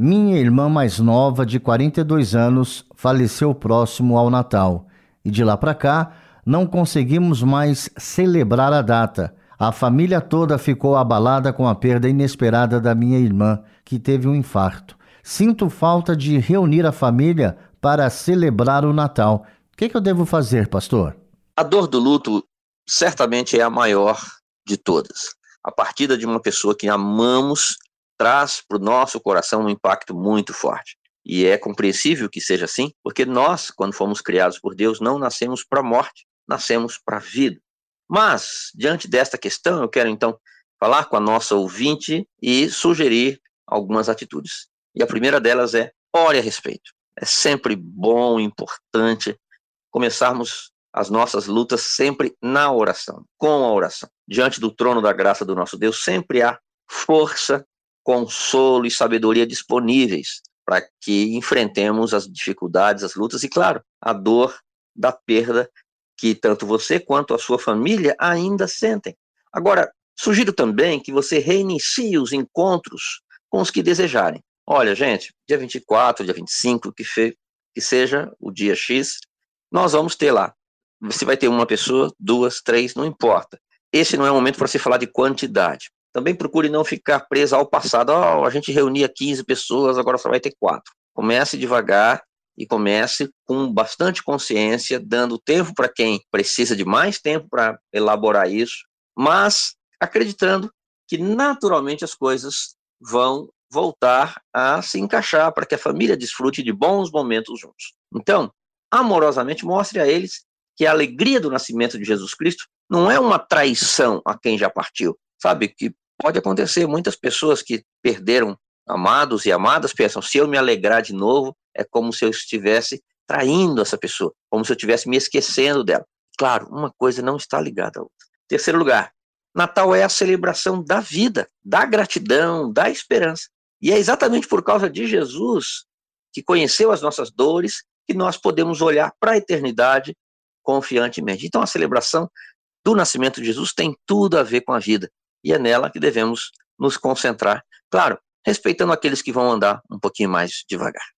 Minha irmã mais nova, de 42 anos, faleceu próximo ao Natal e de lá para cá não conseguimos mais celebrar a data. A família toda ficou abalada com a perda inesperada da minha irmã, que teve um infarto. Sinto falta de reunir a família para celebrar o Natal. O que, que eu devo fazer, pastor? A dor do luto certamente é a maior de todas. A partida de uma pessoa que amamos traz para o nosso coração um impacto muito forte. E é compreensível que seja assim, porque nós, quando fomos criados por Deus, não nascemos para a morte, nascemos para a vida. Mas, diante desta questão, eu quero então falar com a nossa ouvinte e sugerir algumas atitudes. E a primeira delas é ore a respeito. É sempre bom, importante começarmos as nossas lutas sempre na oração, com a oração. Diante do trono da graça do nosso Deus, sempre há força consolo e sabedoria disponíveis para que enfrentemos as dificuldades, as lutas e, claro, a dor da perda que tanto você quanto a sua família ainda sentem. Agora, sugiro também que você reinicie os encontros com os que desejarem. Olha, gente, dia 24, dia 25, que, fe, que seja o dia X, nós vamos ter lá. Você vai ter uma pessoa, duas, três, não importa. Esse não é o momento para você falar de quantidade. Também procure não ficar preso ao passado. Oh, a gente reunia 15 pessoas, agora só vai ter quatro. Comece devagar e comece com bastante consciência, dando tempo para quem precisa de mais tempo para elaborar isso, mas acreditando que naturalmente as coisas vão voltar a se encaixar para que a família desfrute de bons momentos juntos. Então, amorosamente mostre a eles que a alegria do nascimento de Jesus Cristo não é uma traição a quem já partiu, Sabe que pode acontecer, muitas pessoas que perderam amados e amadas pensam, se eu me alegrar de novo, é como se eu estivesse traindo essa pessoa, como se eu estivesse me esquecendo dela. Claro, uma coisa não está ligada à outra. Terceiro lugar, Natal é a celebração da vida, da gratidão, da esperança. E é exatamente por causa de Jesus, que conheceu as nossas dores, que nós podemos olhar para a eternidade confiantemente. Então, a celebração do nascimento de Jesus tem tudo a ver com a vida e é nela que devemos nos concentrar. Claro, respeitando aqueles que vão andar um pouquinho mais devagar.